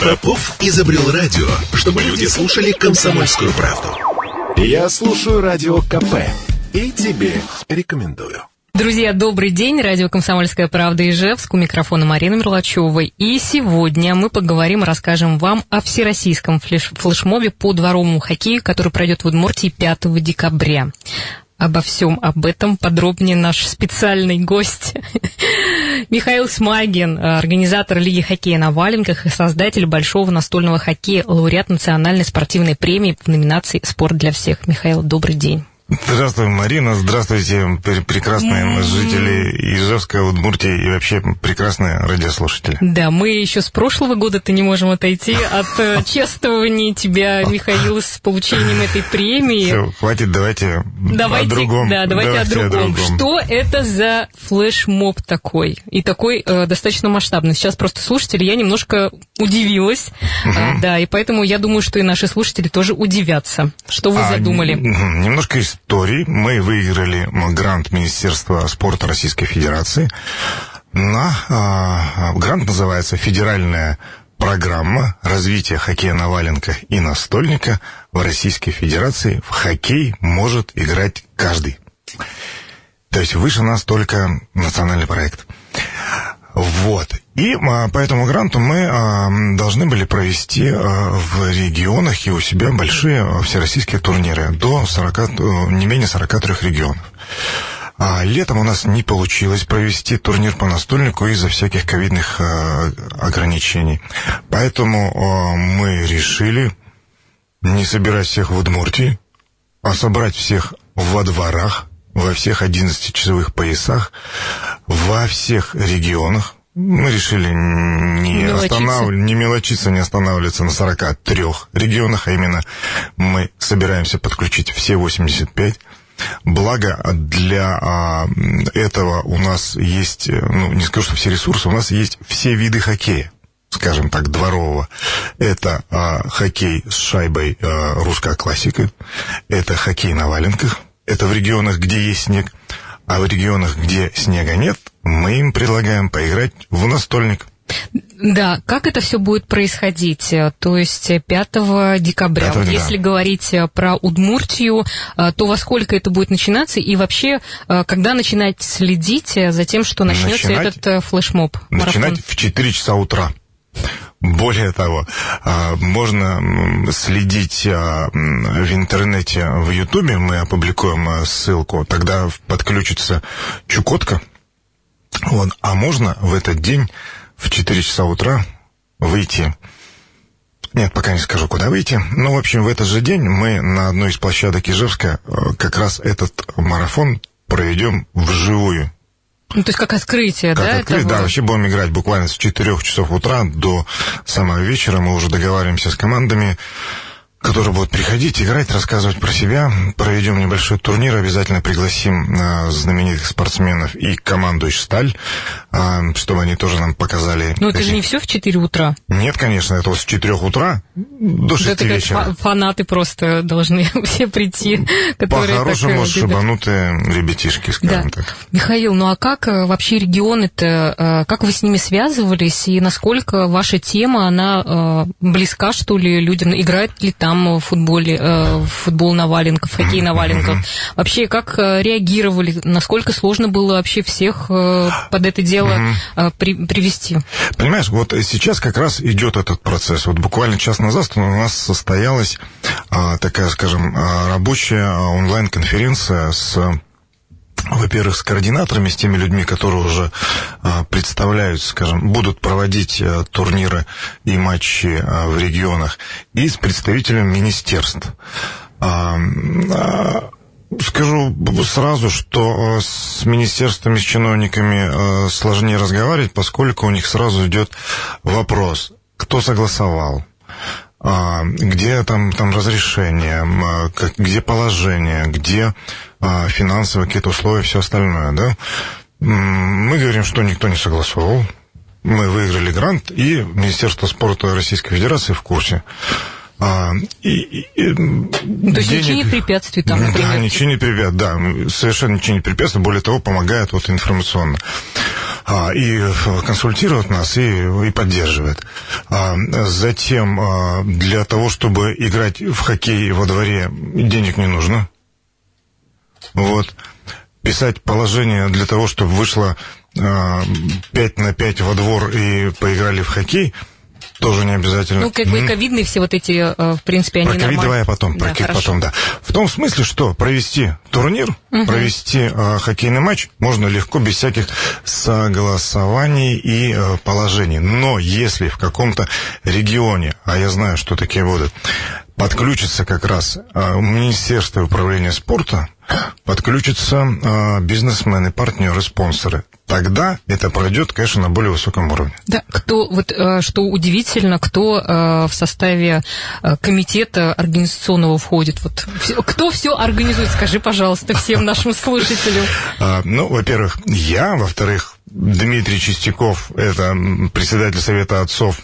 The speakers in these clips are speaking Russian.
Попов изобрел радио, чтобы люди слушали комсомольскую правду. Я слушаю радио КП и тебе рекомендую. Друзья, добрый день. Радио «Комсомольская правда» Ижевск. У микрофона Марина Мерлачевой. И сегодня мы поговорим, расскажем вам о всероссийском флеш флешмобе по дворовому хоккею, который пройдет в Удмуртии 5 декабря. Обо всем об этом подробнее наш специальный гость Михаил Смагин, организатор Лиги хоккея на валенках и создатель большого настольного хоккея, лауреат национальной спортивной премии в номинации «Спорт для всех». Михаил, добрый день. Здравствуй, Марина. Здравствуйте, прекрасные жители Ижевска, Удмуртии и вообще прекрасные радиослушатели. Да, мы еще с прошлого года-то не можем отойти от э, чествования тебя, Михаил, с получением этой премии. Все, хватит, давайте, давайте о другом. Да, давайте, давайте о, другом. о другом. Что это за флешмоб такой? И такой э, достаточно масштабный. Сейчас просто слушатели, я немножко удивилась. Mm-hmm. А, да, и поэтому я думаю, что и наши слушатели тоже удивятся. Что вы а, задумали? Немножко из истории мы выиграли грант Министерства спорта Российской Федерации на а, грант называется «Федеральная программа развития хоккея на валенках и настольника в Российской Федерации. В хоккей может играть каждый». То есть выше нас только национальный проект. Вот. И а, по этому гранту мы а, должны были провести а, в регионах и у себя большие а, всероссийские турниры до 40, э, не менее 43 регионов. А летом у нас не получилось провести турнир по настольнику из-за всяких ковидных а, ограничений. Поэтому а, мы решили не собирать всех в Удмуртии, а собрать всех во дворах, во всех 11 часовых поясах, во всех регионах. Мы решили не, останавливаться, не мелочиться, не останавливаться на 43 регионах, а именно мы собираемся подключить все 85. Благо для а, этого у нас есть, ну, не скажу, что все ресурсы, у нас есть все виды хоккея скажем так, дворового. Это а, хоккей с шайбой а, русская классика, это хоккей на валенках, это в регионах, где есть снег, а в регионах, где снега нет, мы им предлагаем поиграть в настольник. Да, как это все будет происходить? То есть 5 декабря. 5, вот да. Если говорить про Удмуртию, то во сколько это будет начинаться? И вообще, когда начинать следить за тем, что начнется начинать, этот флешмоб? Начинать марафон? в 4 часа утра. Более того, а, можно следить а, в интернете, в Ютубе, мы опубликуем а, ссылку, тогда подключится Чукотка, вот, а можно в этот день в 4 часа утра выйти. Нет, пока не скажу, куда выйти. Ну, в общем, в этот же день мы на одной из площадок Ижевска как раз этот марафон проведем вживую. Ну, то есть как открытие, как да? Открыть, этого... Да, вообще будем играть буквально с 4 часов утра до самого вечера. Мы уже договариваемся с командами которые будут приходить, играть, рассказывать про себя. Проведем небольшой турнир, обязательно пригласим э, знаменитых спортсменов и команду «Сталь», э, чтобы они тоже нам показали. Но это же не все в 4 утра. Нет, конечно, это вот с 4 утра до 6 это вечера. Фанаты просто должны все прийти, которые По-хорошему так, шибанутые ребятишки, скажем да. так. Михаил, ну а как вообще регионы-то, как вы с ними связывались, и насколько ваша тема, она близка, что ли, людям? Играет ли там там в футболе, э, в футбол на валенках, хоккей на валенках. Вообще, как э, реагировали? Насколько сложно было вообще всех э, под это дело при, привести? Понимаешь, вот сейчас как раз идет этот процесс. Вот буквально час назад у нас состоялась а, такая, скажем, а, рабочая онлайн-конференция с во-первых, с координаторами, с теми людьми, которые уже а, представляют, скажем, будут проводить а, турниры и матчи а, в регионах, и с представителями министерств. Скажу сразу, что с министерствами, с чиновниками сложнее разговаривать, поскольку у них сразу идет вопрос, кто согласовал, где там, там разрешение, где положение, где финансовые какие-то условия, все остальное, да. Мы говорим, что никто не согласовал. Мы выиграли грант, и Министерство спорта Российской Федерации в курсе. А, и, и, То есть денег... ничего не препятствует там, например? Да, ничего не препятствует, да, совершенно ничего не препятствует, более того, помогает вот информационно. а, и консультирует нас, и, и поддерживает. А, затем, а, для того, чтобы играть в хоккей во дворе, денег не нужно. Вот. Писать положение для того, чтобы вышло 5 на 5 во двор и поиграли в хоккей – тоже не обязательно. Ну, как бы ковидные все вот эти, э, в принципе, они Про ковид давай потом, да, про ковид потом, да. В том смысле, что провести турнир, угу. провести э, хоккейный матч можно легко, без всяких согласований и э, положений. Но если в каком-то регионе, а я знаю, что такие будут, подключится как раз э, Министерство управления спорта, подключатся э, бизнесмены, партнеры, спонсоры. Тогда это пройдет, конечно, на более высоком уровне. Да, кто, вот э, что удивительно, кто в составе комитета организационного входит? Вот, кто все организует? Скажи, пожалуйста, всем нашим слушателям. А, ну, во-первых, я, во-вторых, Дмитрий Чистяков, это председатель Совета отцов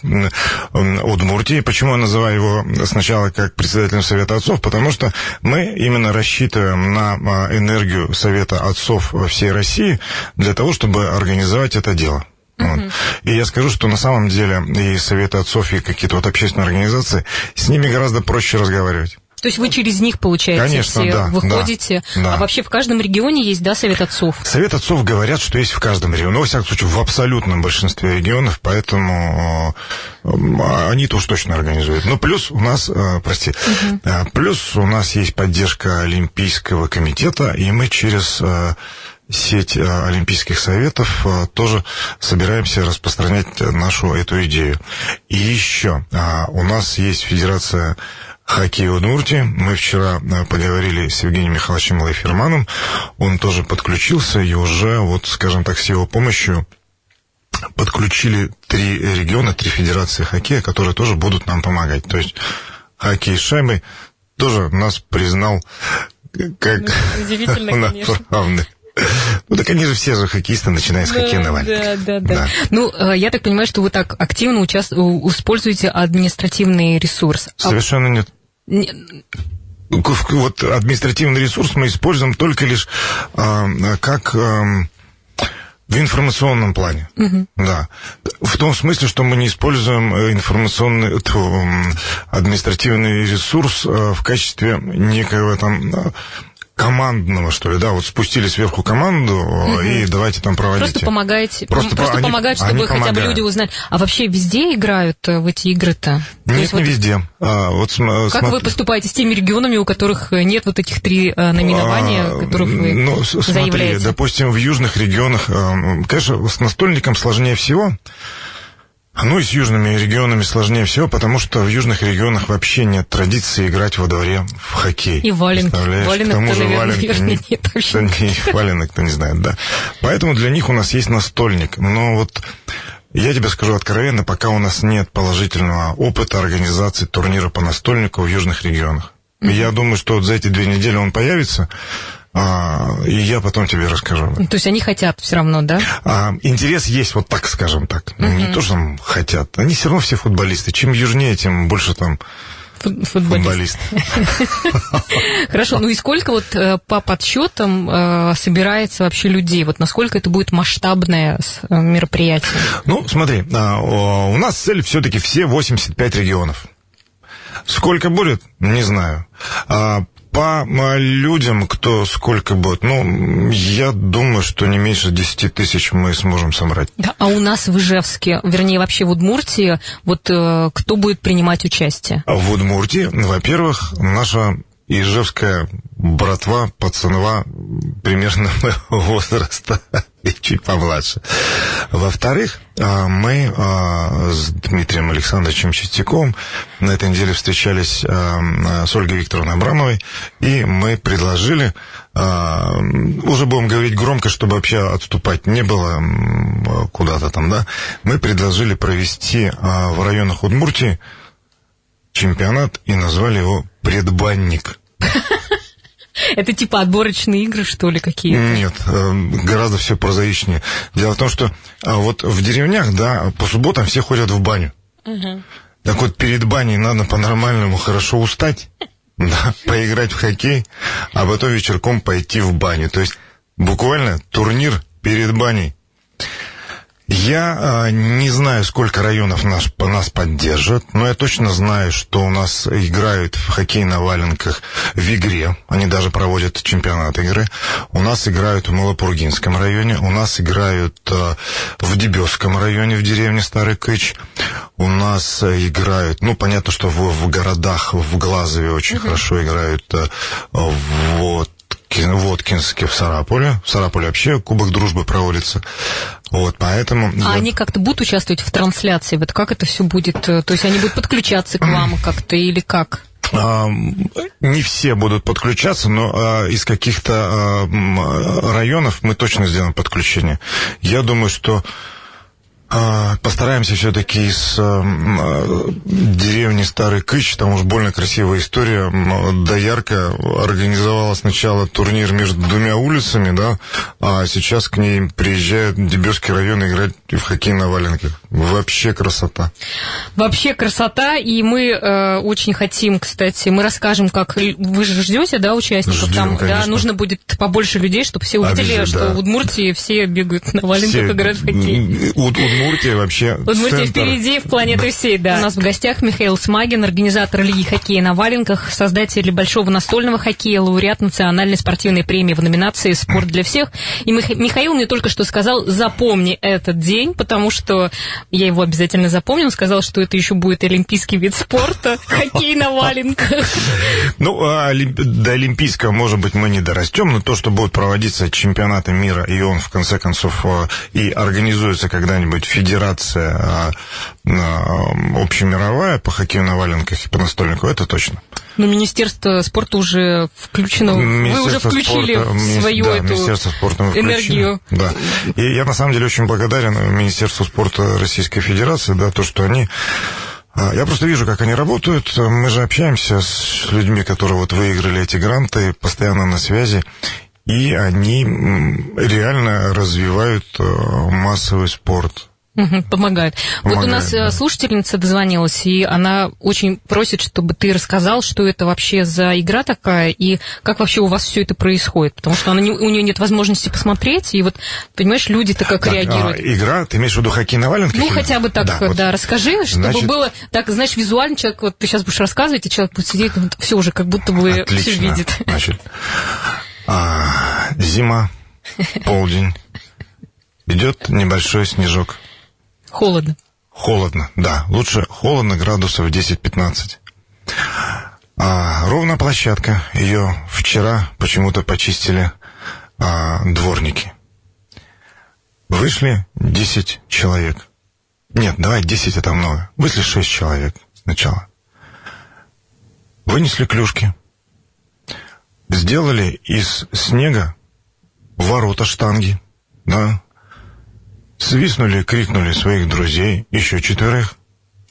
Удмуртии. Почему я называю его сначала как председателем Совета отцов? Потому что мы именно рассчитываем на а, энергию Совета отцов всей России для того, чтобы организовать это дело. Вот. И я скажу, что на самом деле и Советы отцов, и какие-то вот общественные организации, с ними гораздо проще разговаривать. То есть вы через них, получаете, Конечно, все да, выходите. Да, А вообще в каждом регионе есть, да, Совет отцов? Совет отцов говорят, что есть в каждом регионе. Ну, во всяком случае, в абсолютном большинстве регионов, поэтому э, они-то уж точно организуют. Ну, плюс у нас, э, прости, угу. плюс у нас есть поддержка Олимпийского комитета, и мы через сеть Олимпийских советов тоже собираемся распространять нашу эту идею. И еще у нас есть Федерация хоккей Удмуртии. Мы вчера э, поговорили с Евгением Михайловичем Лайферманом. Он тоже подключился, и уже, вот, скажем так, с его помощью подключили три региона, три федерации хоккея, которые тоже будут нам помогать. То есть хоккей с шайбой тоже нас признал как ну, удивительно, конечно. Ну так они же все же хоккеисты, начиная с да, хоккейного. Да, да, да, да. Ну, э, я так понимаю, что вы так активно участ... используете административный ресурс. А Совершенно Вот административный ресурс мы используем только лишь э, как э, в информационном плане. Угу. Да. В том смысле, что мы не используем информационный административный ресурс в качестве некого там командного, что ли, да, вот спустили сверху команду угу. и давайте там проводить. Просто помогаете, просто, просто они, помогать, чтобы хотя помогают. бы люди узнали. А вообще везде играют э, в эти игры-то? Нет, не вот... везде. А, вот, как смотри... вы поступаете с теми регионами, у которых нет вот этих три а, номинования, а, которых вы ну, смотри, допустим, в южных регионах, конечно, с настольником сложнее всего. Ну и с южными регионами сложнее всего, потому что в южных регионах вообще нет традиции играть во дворе в хоккей. И валенки. Валенок, К тому же валенки нет, нет вообще. Не, валенок, кто не знает, да. Поэтому для них у нас есть настольник. Но вот я тебе скажу откровенно, пока у нас нет положительного опыта организации турнира по настольнику в южных регионах. Mm-hmm. Я думаю, что вот за эти две недели он появится. А, и я потом тебе расскажу. То есть они хотят все равно, да? А, интерес есть, вот так скажем так. Угу. Не то, что там хотят. Они все равно все футболисты. Чем южнее, тем больше там футболист. Хорошо, ну и сколько вот э, по подсчетам э, собирается вообще людей? Вот насколько это будет масштабное э, мероприятие? Ну, смотри, а, у нас цель все-таки все 85 регионов. Сколько будет, не знаю. А, по людям, кто сколько будет, ну, я думаю, что не меньше 10 тысяч мы сможем собрать. Да, а у нас в Ижевске, вернее, вообще в Удмуртии, вот э, кто будет принимать участие? В Удмуртии, во-первых, наша Ижевская братва, пацанова примерно возраста и чуть помладше. Во-вторых, а, мы а, с Дмитрием Александровичем Чистяковым на этой неделе встречались а, с Ольгой Викторовной Абрамовой, и мы предложили, уже будем говорить громко, чтобы вообще отступать не было куда-то там, да, мы предложили провести в районах Удмуртии чемпионат и назвали его «Предбанник». Это типа отборочные игры, что ли, какие-то? Нет, э, гораздо все прозаичнее. Дело в том, что а, вот в деревнях, да, по субботам все ходят в баню. Угу. Так вот, перед баней надо по-нормальному хорошо устать, да, поиграть в хоккей, а потом вечерком пойти в баню. То есть буквально турнир перед баней. Я э, не знаю, сколько районов нас, нас поддержат, но я точно знаю, что у нас играют в хоккей на валенках в игре. Они даже проводят чемпионат игры. У нас играют в Малопургинском районе. У нас играют э, в Дебесском районе, в деревне Старый Кыч. У нас э, играют, ну, понятно, что в, в городах, в Глазове очень uh-huh. хорошо играют. Э, вот Воткинске в Сараполе. В Сараполе вообще Кубок Дружбы проводится. Вот, поэтому... А я... они как-то будут участвовать в трансляции? Вот как это все будет? То есть они будут подключаться к вам как-то или как? А, не все будут подключаться, но а, из каких-то а, районов мы точно сделаем подключение. Я думаю, что постараемся все-таки из э, деревни Старый Кыч, там уж больно красивая история. Доярка организовала сначала турнир между двумя улицами, да, а сейчас к ней приезжают Дебесский район играть в хоккей на валенках. Вообще красота. Вообще красота, и мы э, очень хотим, кстати, мы расскажем, как вы же ждете, да, участников Ждем, там, конечно. да, нужно будет побольше людей, чтобы все увидели, Обязательно, что да. в Удмуртии все бегают на валенках, все... играют в хоккей. Удмуртия вообще Удмуртия центр... впереди в планеты всей, да. У нас в гостях Михаил Смагин, организатор Лиги хоккея на валенках, создатель большого настольного хоккея, лауреат национальной спортивной премии в номинации «Спорт для всех». И Михаил мне только что сказал, запомни этот день, потому что я его обязательно запомню. Он сказал, что это еще будет олимпийский вид спорта, хоккей на валенках. Ну, а до олимпийского, может быть, мы не дорастем, но то, что будет проводиться чемпионаты мира, и он, в конце концов, а, и организуется когда-нибудь федерация а, общемировая по хоккею на валенках и по настольнику, это точно. Но Министерство спорта уже включено. Вы уже включили спорта, в свою да, эту Министерство спорта мы энергию. Да. И я на самом деле очень благодарен Министерству спорта Российской Федерации, да, то, что они а, я просто вижу, как они работают. Мы же общаемся с людьми, которые вот выиграли эти гранты, постоянно на связи. И они реально развивают массовый спорт. Помогает. Помогает. Вот у нас э, да. слушательница дозвонилась, и она очень просит, чтобы ты рассказал, что это вообще за игра такая, и как вообще у вас все это происходит. Потому что она не, у нее нет возможности посмотреть, и вот, понимаешь, люди-то как так, реагируют. А, игра, ты имеешь в виду хоккей на валенках? Ну, хотя бы так, да, да вот, расскажи, чтобы значит, было, так, знаешь, визуально человек, вот ты сейчас будешь рассказывать, и человек будет сидеть, вот, все уже как будто бы Отлично. все видит. Значит, а, зима, полдень, идет небольшой снежок. Холодно. Холодно, да. Лучше холодно градусов 10-15. А, ровная площадка. Ее вчера почему-то почистили а, дворники. Вышли 10 человек. Нет, давай 10 это много. Вышли 6 человек сначала. Вынесли клюшки. Сделали из снега ворота штанги. Да, Свистнули, крикнули своих друзей, еще четверых.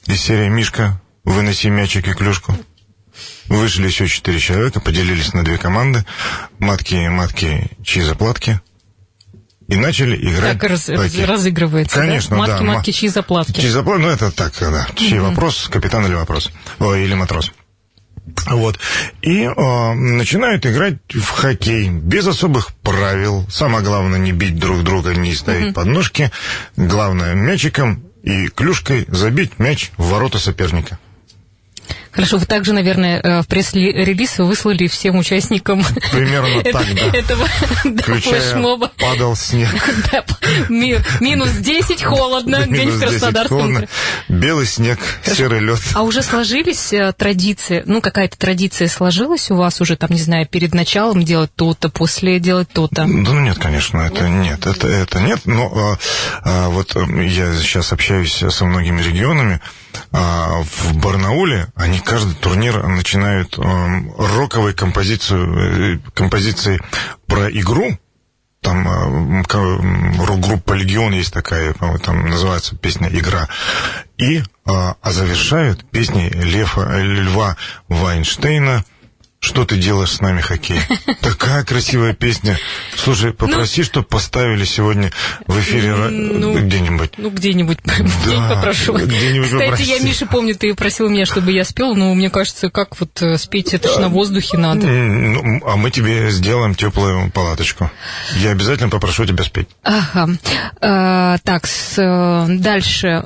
Из серии «Мишка, выноси мячик и клюшку». Вышли еще четыре человека, поделились на две команды. Матки, матки, чьи заплатки. И начали играть. Так раз, разыгрывается, Конечно, да? Матки, да. матки, чьи заплатки. Чьи заплатки, ну это так, да. Чей угу. вопрос, капитан или вопрос. Ой, или матрос. Вот. И э, начинают играть в хоккей без особых правил. Самое главное не бить друг друга, не ставить mm-hmm. подножки. Главное мячиком и клюшкой забить мяч в ворота соперника. Хорошо, вы также, наверное, э, в пресс-релиз выслали всем участникам Примерно так, да. этого флешмоба. падал снег. Минус 10, холодно, день в Краснодарском. Белый снег, серый лед. А уже сложились э, традиции, ну, какая-то традиция сложилась у вас уже, там, не знаю, перед началом делать то-то, после делать то-то? Да ну нет, конечно, это нет, это, это нет, но а, а, вот я сейчас общаюсь со многими регионами, а, в Барнауле они каждый турнир начинают э, роковой композицию, э, композицией про игру. Там э, рок-группа «Легион» есть такая, там называется песня «Игра». И, а завершают песней Лефа, Льва Вайнштейна что ты делаешь с нами хоккей? Такая красивая песня. Слушай, попроси, ну, чтобы поставили сегодня в эфире ну, где-нибудь. Ну, где-нибудь. Да, попрошу. Где-нибудь Кстати, попроси. я, Миша, помню, ты просил меня, чтобы я спел, но мне кажется, как вот э, спеть, это же на воздухе надо. Ну, а мы тебе сделаем теплую палаточку. Я обязательно попрошу тебя спеть. Ага. А, так, с, э, дальше.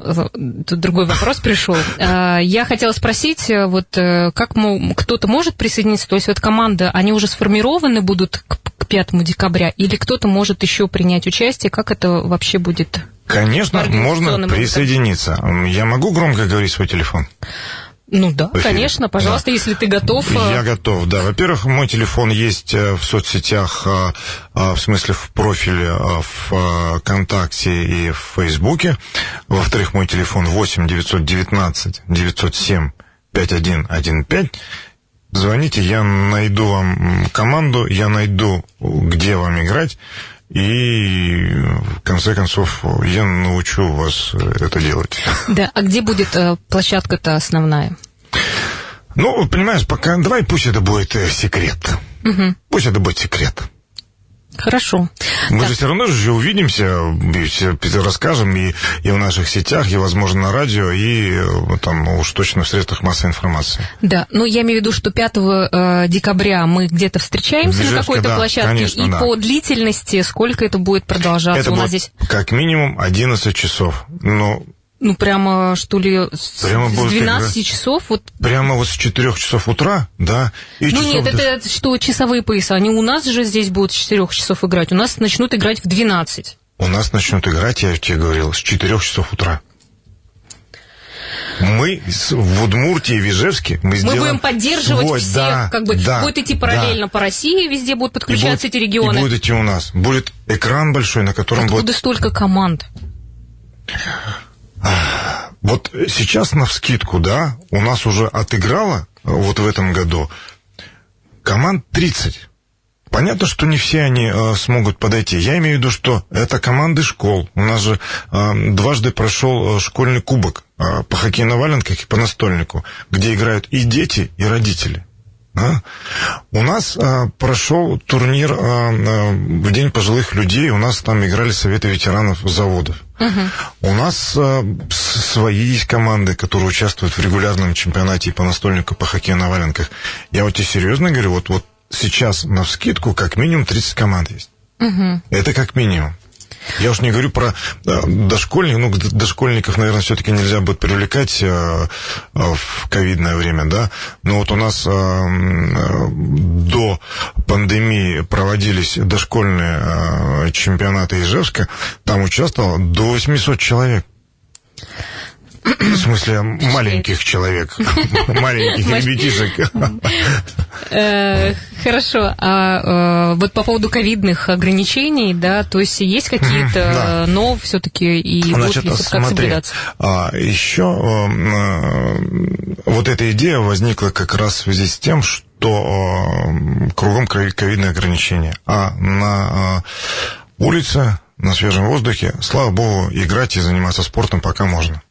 Тут другой вопрос пришел. А, я хотела спросить, вот как кто-то может присоединиться то есть вот команда, они уже сформированы будут к, к 5 декабря, или кто-то может еще принять участие? Как это вообще будет? Конечно, можно присоединиться. Я могу громко говорить свой телефон? Ну да, конечно, пожалуйста, да. если ты готов. Э, Я готов, да. Во-первых, мой телефон есть э, в соцсетях, э, в смысле в профиле в ВКонтакте и в Фейсбуке. Во-вторых, мой телефон 8 919 907 5115. Звоните, я найду вам команду, я найду, где вам играть, и в конце концов я научу вас это делать. Да, а где будет э, площадка-то основная? Ну, понимаешь, пока давай пусть это будет э, секрет. Угу. Пусть это будет секрет. Хорошо. Мы так. же все равно же увидимся, все расскажем и, и в наших сетях, и, возможно, на радио, и э, там уж точно в средствах массовой информации. Да, ну я имею в виду, что 5 э, декабря мы где-то встречаемся на какой-то да, площадке, конечно, и да. по длительности сколько это будет продолжаться это у нас будет здесь? Как минимум 11 часов. Ну, ну, прямо, что ли, с, прямо с 12 играть. часов? Вот... Прямо вот с 4 часов утра, да? И ну, нет, до... это что, часовые пояса. Они у нас же здесь будут с 4 часов играть. У нас начнут играть в 12. У нас начнут играть, я тебе говорил, с 4 часов утра. Мы в Удмуртии и Вижевске мы, мы будем поддерживать свой, всех, да, как бы да, будет идти параллельно да. по России, везде будут подключаться будет, эти регионы. И будет идти у нас. Будет экран большой, на котором Откуда будет... столько команд? Вот сейчас на вскидку, да, у нас уже отыграло вот в этом году команд 30. Понятно, что не все они э, смогут подойти. Я имею в виду, что это команды школ. У нас же э, дважды прошел э, школьный кубок э, по на валенках и по настольнику, где играют и дети, и родители. А? У нас а, прошел турнир а, в День пожилых людей. У нас там играли советы ветеранов заводов. Угу. У нас а, свои есть команды, которые участвуют в регулярном чемпионате по настольнику, по хоккею на валенках. Я вот тебе серьезно говорю, вот, вот сейчас на вскидку как минимум 30 команд есть. Угу. Это как минимум. Я уж не говорю про э, дошкольников, ну, дошкольников, наверное, все-таки нельзя будет привлекать э, в ковидное время, да, но вот у нас э, до пандемии проводились дошкольные чемпионаты Ижевска, там участвовало до 800 человек. В смысле, маленьких человек, маленьких ребятишек. Э, хорошо. А э, вот по поводу ковидных ограничений, да, то есть есть какие-то, но все-таки и Значит, соблюдаться? А, еще э, вот эта идея возникла как раз в связи с тем, что кругом ковидные ограничения. А на улице, на свежем воздухе, слава богу, играть и заниматься спортом пока можно.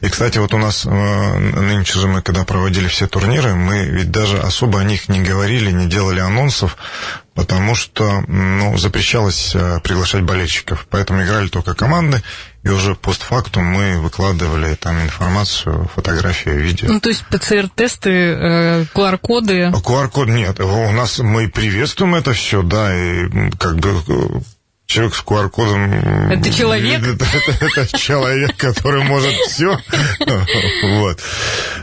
И, кстати, вот у нас э, нынче же мы, когда проводили все турниры, мы ведь даже особо о них не говорили, не делали анонсов, потому что ну, запрещалось э, приглашать болельщиков. Поэтому играли только команды, и уже постфактум мы выкладывали там информацию, фотографии, видео. Ну, то есть ПЦР-тесты, э, QR-коды? QR-код нет. У нас мы приветствуем это все, да, и как бы человек с QR-кодом... Это человек? Это, это, это человек, который может все. Вот.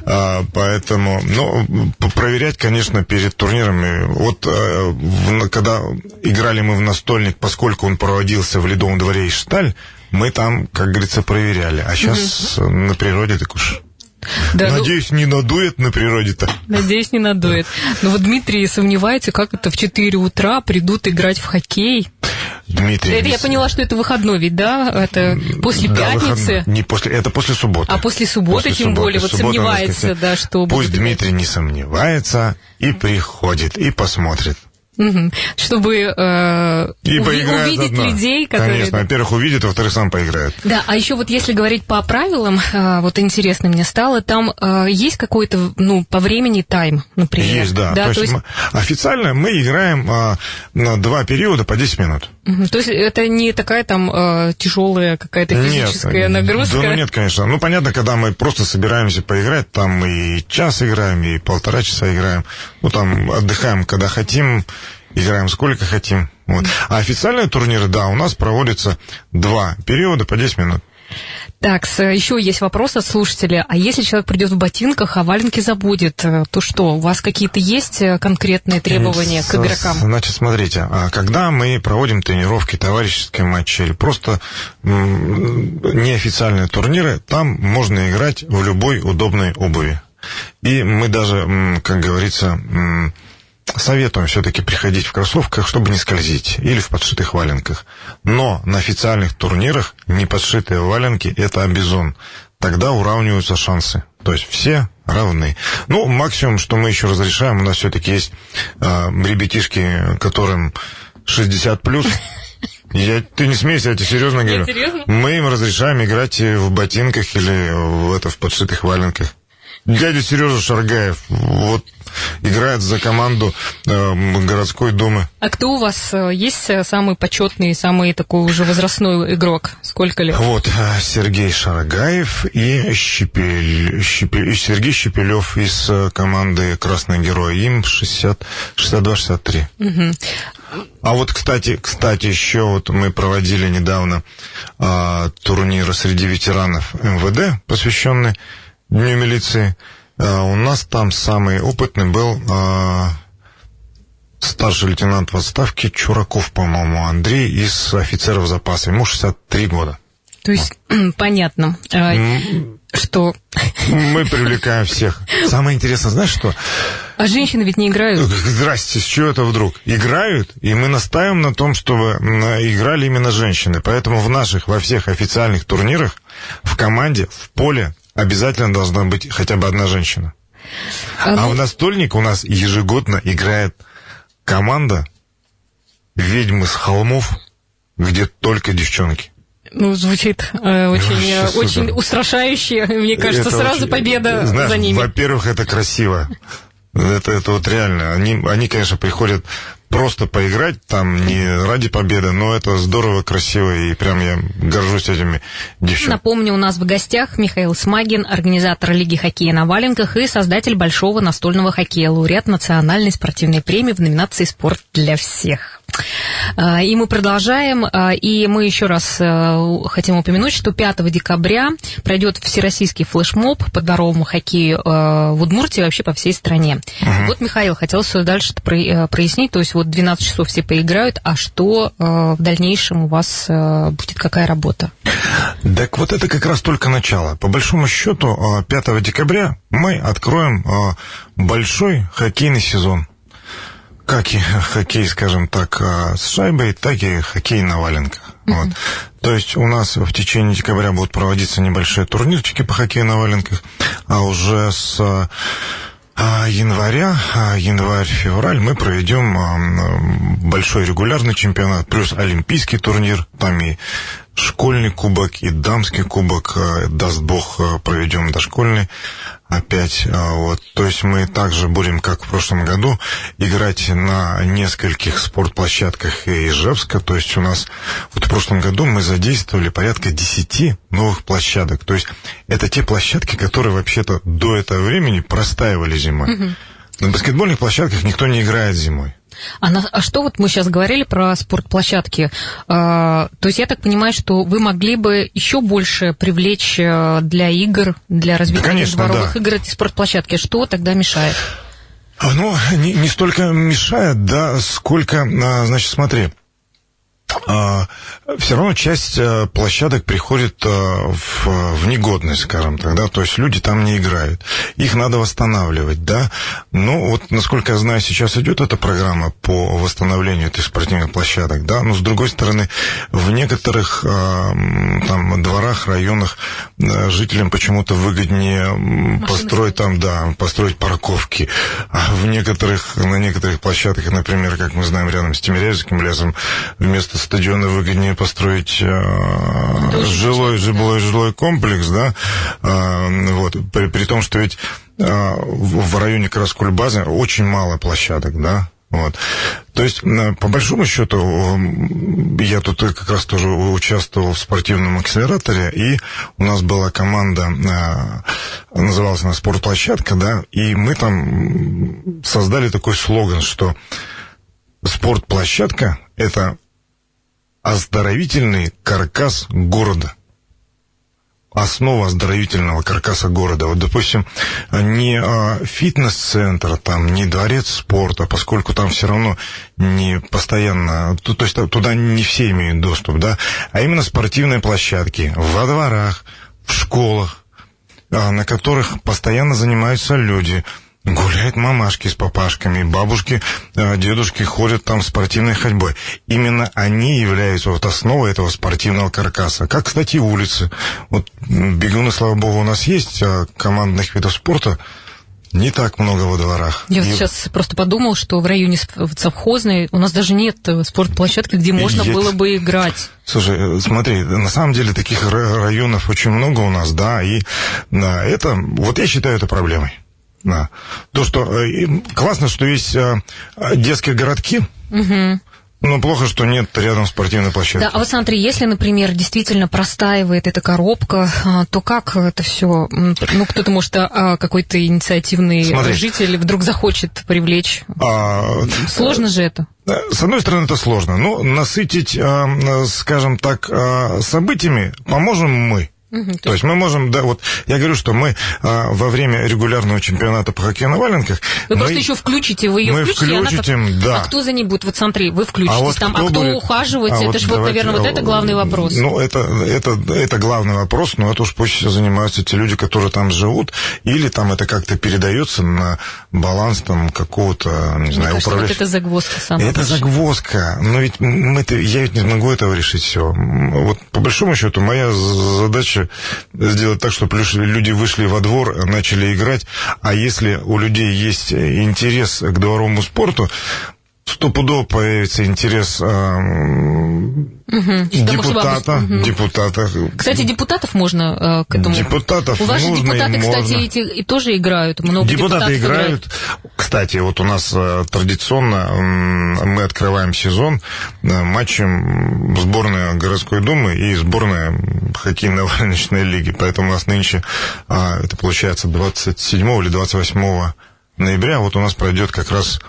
А, поэтому, ну, проверять, конечно, перед турнирами. Вот а, когда играли мы в настольник, поскольку он проводился в Ледовом дворе и Шталь, мы там, как говорится, проверяли. А сейчас угу. на природе так уж да, ну, Надеюсь, ну, не надует на природе-то. Надеюсь, не надует. Но вот Дмитрий сомневается, как это в 4 утра придут играть в хоккей. Дмитрий. Это я поняла, что это выходной ведь, да? Это после да, пятницы. Выходной. Не после, это после субботы. А после субботы, после тем субботы. более, вот Суббота, сомневается, да, что Пусть Дмитрий не сомневается и приходит, и посмотрит. Угу. Чтобы э, И уви- увидеть одна. людей, которые... Конечно, во-первых, увидит, а во-вторых, сам поиграет. Да, а еще вот если говорить по правилам, э, вот интересно мне стало, там э, есть какой-то, ну, по времени тайм, например? Есть, да. да то, есть мы- официально мы играем а, на два периода по 10 минут. То есть это не такая там э, тяжелая какая-то физическая нет, нагрузка? Да, ну нет, конечно. Ну, понятно, когда мы просто собираемся поиграть, там и час играем, и полтора часа играем. Ну, там отдыхаем, когда хотим, играем сколько хотим. Вот. А официальные турниры, да, у нас проводятся два периода по 10 минут. Так, еще есть вопрос от слушателя. А если человек придет в ботинках, а валенки забудет, э, то что, у вас какие-то есть э, конкретные требования к игрокам? Значит, смотрите, а когда мы проводим тренировки, товарищеские матчи или просто неофициальные турниры, там можно играть в любой удобной обуви. И мы даже, как говорится, советуем все-таки приходить в кроссовках, чтобы не скользить, или в подшитых валенках. Но на официальных турнирах неподшитые валенки – это обезон. Тогда уравниваются шансы. То есть все равны. Ну, максимум, что мы еще разрешаем, у нас все-таки есть э, ребятишки, которым 60 плюс. Я, ты не смейся, я тебе серьезно говорю. серьезно? Мы им разрешаем играть и в ботинках или в, это, в подшитых валенках. Дядя Сережа Шаргаев вот играет за команду э, городской думы. А кто у вас э, есть э, самый почетный, самый такой уже возрастной игрок? Сколько лет? Вот э, Сергей Шарагаев и Щепель, Щепель- Сергей Щепелев из э, команды Красный Герой. Им 60, 62-63. А вот, кстати, кстати, еще вот мы проводили недавно а, турнир среди ветеранов МВД, посвященный Дню милиции. А, у нас там самый опытный был а, старший лейтенант в отставке Чураков, по-моему, Андрей из офицеров запаса. Ему 63 года. То есть, понятно, э, что... Мы привлекаем всех. Самое интересное, знаешь что? А женщины ведь не играют? Здрасте, с чего это вдруг? Играют, и мы настаиваем на том, чтобы играли именно женщины. Поэтому в наших, во всех официальных турнирах, в команде, в поле обязательно должна быть хотя бы одна женщина. А, А ну, в настольник у нас ежегодно играет команда «Ведьмы с холмов», где только девчонки. ну, звучит э, очень, Вообще э, очень устрашающе. Мне кажется, Это сразу очень- победа знаешь, за ними. Во-первых, это красиво. Это, это вот реально. Они, они, конечно, приходят просто поиграть там не ради победы, но это здорово, красиво, и прям я горжусь этими девчонками. Напомню, у нас в гостях Михаил Смагин, организатор Лиги хоккея на валенках и создатель большого настольного хоккея, лауреат национальной спортивной премии в номинации «Спорт для всех». А, И мы продолжаем, а, и мы еще раз э, хотим упомянуть, что 5 декабря пройдет всероссийский флешмоб по дворовому хоккею э, в Удмуртии и вообще по всей стране. Вот, Михаил, хотелось дальше прояснить, то есть вот 12 часов все поиграют, а что э, в дальнейшем у вас э, будет, какая работа? Так вот это как раз только начало. По большому счету, а, 5 декабря мы откроем большой хоккейный сезон. Как и хоккей, скажем так, а, с шайбой, так и хоккей на валенках. Вот. То есть у нас в течение декабря будут проводиться небольшие турнирчики по хоккею на валенках, а уже с а, января, а, январь-февраль мы проведем большой регулярный чемпионат, плюс олимпийский турнир, там и школьный кубок, и дамский кубок, а, даст бог, а, проведем дошкольный опять. а, Вот. То есть мы также будем, как в прошлом году, играть на нескольких спортплощадках Ижевска. То есть у нас вот в прошлом году мы задействовали порядка 10 новых площадок. То есть это те площадки, которые вообще-то до этого времени простаивали зимой. На баскетбольных площадках никто не играет зимой. А, на- а что вот мы сейчас говорили про спортплощадки? А, то есть я так понимаю, что вы могли бы еще больше привлечь э, для игр, для развития конечно, дворовых да. игр эти спортплощадки. Что тогда мешает? Ну, не, не столько мешает, да, сколько, а, значит, смотри, все равно часть э, площадок приходит э, в, в негодность, скажем так, да, то есть люди там не играют. Их надо восстанавливать, да. Ну, вот, насколько я знаю, сейчас идет эта программа по восстановлению этих спортивных площадок, да, но с другой стороны, в некоторых э, там дворах, районах жителям почему-то выгоднее Машины построить там, да, построить парковки, а в некоторых, на некоторых площадках, например, как мы знаем, рядом с Тимирязевским лесом, вместо стадиона выгоднее построить э, жилой, жилой, жилой комплекс, да, э, вот, при, при том, что ведь э, в, в районе как раз Кульбазы очень мало площадок, да, вот. То есть, по большому счету, я тут как раз тоже участвовал в спортивном акселераторе, и у нас была команда, называлась она «Спортплощадка», да, и мы там создали такой слоган, что спортплощадка – это оздоровительный каркас города. Основа оздоровительного каркаса города. Вот, допустим, не а, фитнес-центр, там, не дворец спорта, поскольку там все равно не постоянно, то, то есть туда не все имеют доступ, да, а именно спортивные площадки во дворах, в школах, а, на которых постоянно занимаются люди – Гуляют мамашки с папашками, бабушки, э, дедушки ходят там спортивной ходьбой. Именно они являются вот основой этого спортивного каркаса. Как, кстати, улицы. Вот бегуны, слава богу, у нас есть, а командных видов спорта не так много во дворах. Я вот сейчас просто подумал, что в районе совхозной у нас даже нет э, спортплощадки, где можно есть. было бы играть. Слушай, э, смотри, на самом деле таких районов очень много у нас, да, и да, это, вот я считаю это проблемой. Да. То, что э, классно, что есть э, детские городки. Угу. Ну, плохо, что нет рядом спортивной площадки. Да, а вот смотри, если, например, действительно простаивает эта коробка, а, то как это все? Ну, кто-то, может, а, а, какой-то инициативный смотри. житель вдруг захочет привлечь. А, сложно же это? С одной стороны, это сложно. Но насытить, скажем так, событиями поможем мы. Угу, то есть мы можем, да, вот я говорю, что мы а, во время регулярного чемпионата по хоккею на валенках... Вы мы, просто еще включите, вы ее мы включите, включим, как... да. А кто за ней будет? Вот смотри, вы включите а вот там, а кто будет... ухаживать? А это вот же, вот, наверное, вот это главный вопрос. Ну, это, это, это главный вопрос, но это уж пусть занимаются те люди, которые там живут, или там это как-то передается на баланс там какого-то, не знаю, кажется, управляющего... вот это загвоздка самая Это большая. загвоздка, но ведь мы -то, я ведь не могу этого решить все. Вот по большому счету моя задача задача сделать так, чтобы люди вышли во двор, начали играть. А если у людей есть интерес к дворовому спорту, стопудово появится интерес э, Угу. Депутата, угу. депутата. Кстати, депутатов можно э, к этому. Депутатов У вас же депутаты, кстати, эти и тоже играют. Много депутаты играют. играют. Кстати, вот у нас э, традиционно э, мы открываем сезон э, матчем сборная городской думы и сборная хоккейно-вареничной лиги. Поэтому у нас нынче, э, это получается 27 или 28 ноября, вот у нас пройдет как раз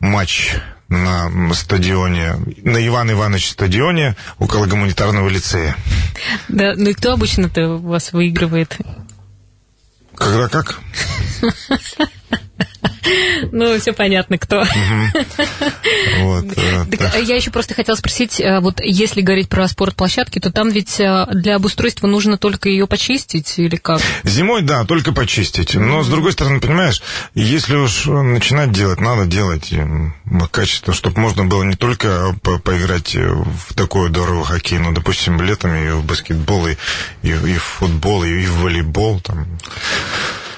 матч на стадионе, на Иван Иванович стадионе около гуманитарного лицея. Да, ну и кто обычно-то у вас выигрывает? Когда как? Ну, все понятно, кто. Э, я еще просто хотела спросить, э, вот если говорить про спортплощадки, то там ведь э, для обустройства нужно только ее почистить или как? Зимой, да, только почистить. Но, с другой стороны, понимаешь, если уж начинать делать, надо делать качество, чтобы можно было не только поиграть в такой здоровый хоккей, но, допустим, летом и в баскетбол, и, и, и в футбол, и в волейбол. Там.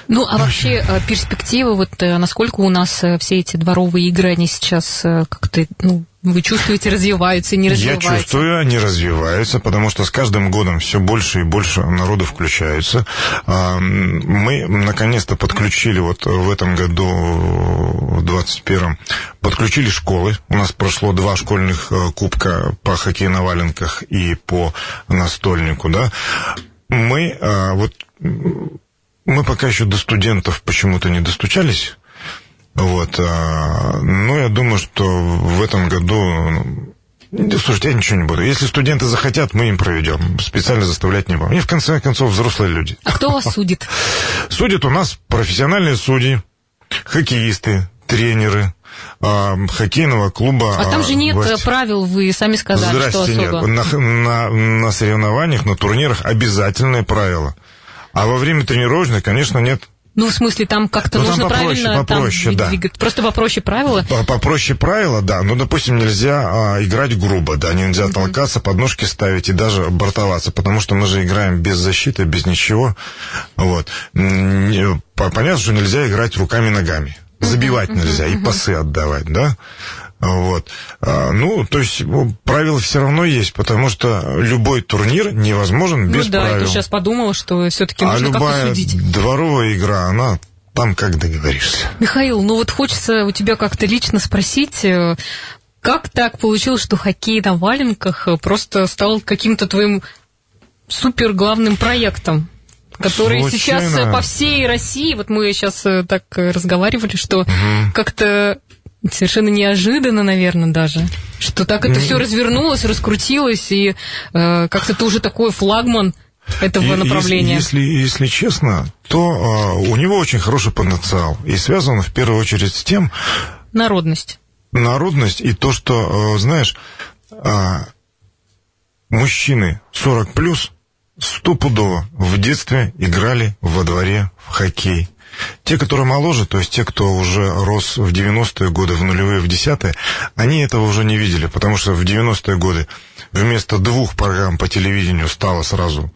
Ну, а вообще э, перспектива, вот э, насколько у нас э, все эти дворовые игры, они сейчас как-то, ну, вы чувствуете, развиваются, не развиваются? Я чувствую, они развиваются, потому что с каждым годом все больше и больше народу включаются. А, мы наконец-то подключили вот в этом году, в 21-м, подключили школы. У нас прошло два школьных кубка по хоккею на валенках и по настольнику, да. Мы вот мы пока еще до студентов почему-то не достучались. Вот. А, но я думаю, что в этом году да, слушайте, я ничего не буду. Если студенты захотят, мы им проведем. Специально заставлять не будем. Они, в конце концов, взрослые люди. А кто вас судит? Судят у нас профессиональные судьи, хоккеисты, тренеры а, хоккейного клуба. А там же нет власти. правил, вы сами сказали, Здрасте, что особо. нет. На, на, на соревнованиях, на турнирах обязательные правила. А во время тренировочных, конечно, нет. Ну, в смысле, там как-то Ну, там нужно попроще, правильно попроще, там да. двигать. Просто попроще правила. По- Попроще правила, да. Ну, допустим, нельзя а, играть грубо, да, нельзя толкаться, подножки ставить и даже бортоваться, потому что мы же играем без защиты, без ничего. Вот. Понятно, что нельзя играть руками и ногами. Забивать нельзя и пасы отдавать, да. Вот. А, Ну, то есть ну, правила все равно есть, потому что любой турнир невозможен без ну да, правил. я сейчас подумала, что все-таки а нужно как-то любая судить. дворовая игра, она там как договоришься. Михаил, ну вот хочется у тебя как-то лично спросить, э, как так получилось, что хоккей на валенках э, просто стал каким-то твоим супер главным проектом? Который Случайно. сейчас э, по всей России, вот мы сейчас так разговаривали, что как-то совершенно неожиданно, наверное, даже, что так это все развернулось, раскрутилось, и э, как-то ты уже такой флагман этого И- направления. Если, если, если честно, то а, у него очень хороший потенциал. И связано в первую очередь с тем, Народность. народность и то, что, а, знаешь, а, мужчины 40 плюс стопудово в детстве играли во дворе в хоккей. Те, которые моложе, то есть те, кто уже рос в 90-е годы, в нулевые, в десятые, они этого уже не видели, потому что в 90-е годы вместо двух программ по телевидению стало сразу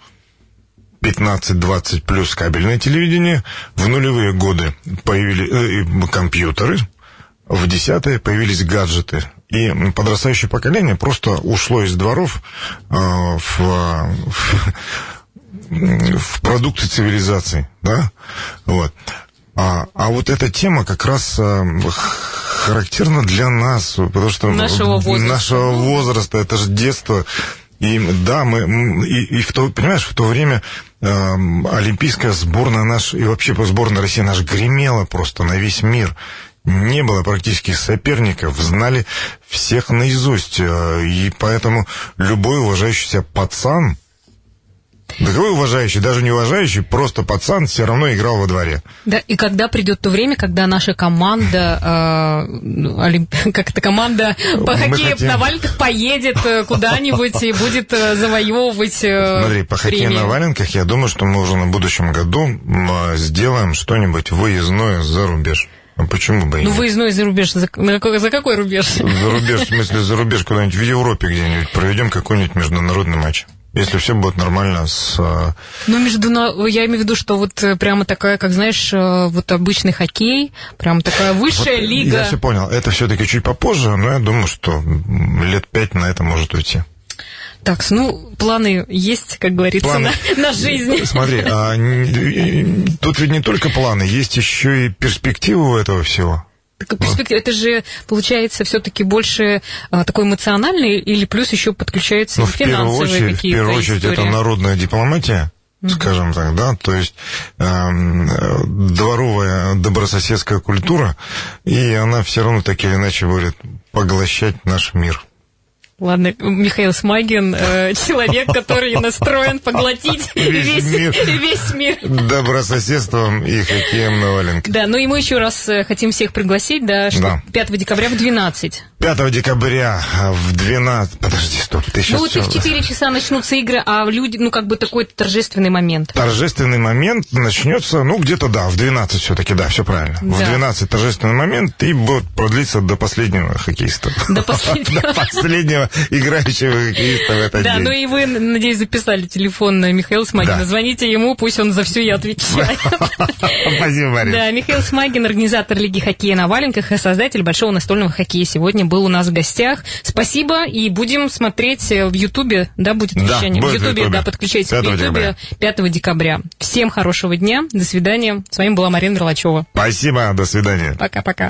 15-20 плюс кабельное телевидение. В нулевые годы появились э, и компьютеры, в десятые появились гаджеты. И подрастающее поколение просто ушло из дворов э, в, в, в продукты цивилизации, да, вот. А, а вот эта тема как раз э, характерна для нас, потому что Нашего возраста. нашего возраста, это же детство. И да, мы и, и в то, понимаешь, в то время эм, олимпийская сборная наша и вообще сборная России наша гремела просто на весь мир. Не было практически соперников, знали всех наизусть. э, И поэтому любой уважающий себя пацан, да какой уважающий, даже не уважающий, просто пацан все равно играл во дворе. Да, и когда придет то время, когда наша команда, э, ну, олимп- как это команда по хоккею хотим- на валенках поедет э, куда-нибудь и будет э, завоевывать Смотри, по хоккею на валенках, я думаю, что мы уже на будущем году сделаем что-нибудь выездное за рубеж. А почему бы и Ну, нет? выездной за рубеж. За, на какой, за какой рубеж? За рубеж, в смысле, за рубеж куда-нибудь в Европе где-нибудь проведем какой-нибудь международный матч. Если все будет нормально с... а, Ну, между я имею в виду, что вот э, прямо такая, как знаешь, э, вот обычный хоккей, прям такая высшая вот лига. Я все понял. Это все-таки чуть попозже, но я думаю, что лет пять на это может уйти. Так, ну, планы есть, как говорится, Планы. на, на жизнь. Смотри, а, н- тут ведь не только планы, есть еще и перспективы у этого всего. Так, перспектива, это же получается все-таки больше а, такой эмоциональный или плюс еще подключаются Ну, финансовые очередь, в какие-то первую очередь, это истории. народная дипломатия, скажем так, да, то есть э, дворовая добрососедская культура, и она все равно так или иначе будет поглощать наш мир. Ладно, Михаил Смагин, э, человек, который настроен поглотить Весь мир. весь мир. Добрососедством и хоккеем на. Да, ну и мы еще раз э, хотим всех пригласить, да, что Да. 5 декабря в 12. 5 декабря в 12... Подожди, стоп, ты сейчас... ну вот и в 4 часа начнутся игры, а люди, ну как бы такой торжественный момент. Торжественный момент начнется, ну, где-то, да, в 12 все-таки, да, все правильно. В Да. 12 торжественный момент и будет продлиться до последнего хоккеиста. До последнего. До последнего играющего хоккеиста в этот Да, день. ну и вы, надеюсь, записали телефон на Михаила Смагина. Да. Звоните ему, пусть он за все и отвечает. Спасибо, Мария. Да, Михаил Смагин, организатор Лиги хоккея на валенках и создатель большого настольного хоккея, сегодня был у нас в гостях. Спасибо, и будем смотреть э, в Ютубе, да, будет Да, вещание? будет в Ютубе, да, подключайтесь 5 в Ютубе декабря. 5 декабря. Всем хорошего дня, до свидания. С вами была Марина Мерлачева. Спасибо, до свидания. Пока-пока.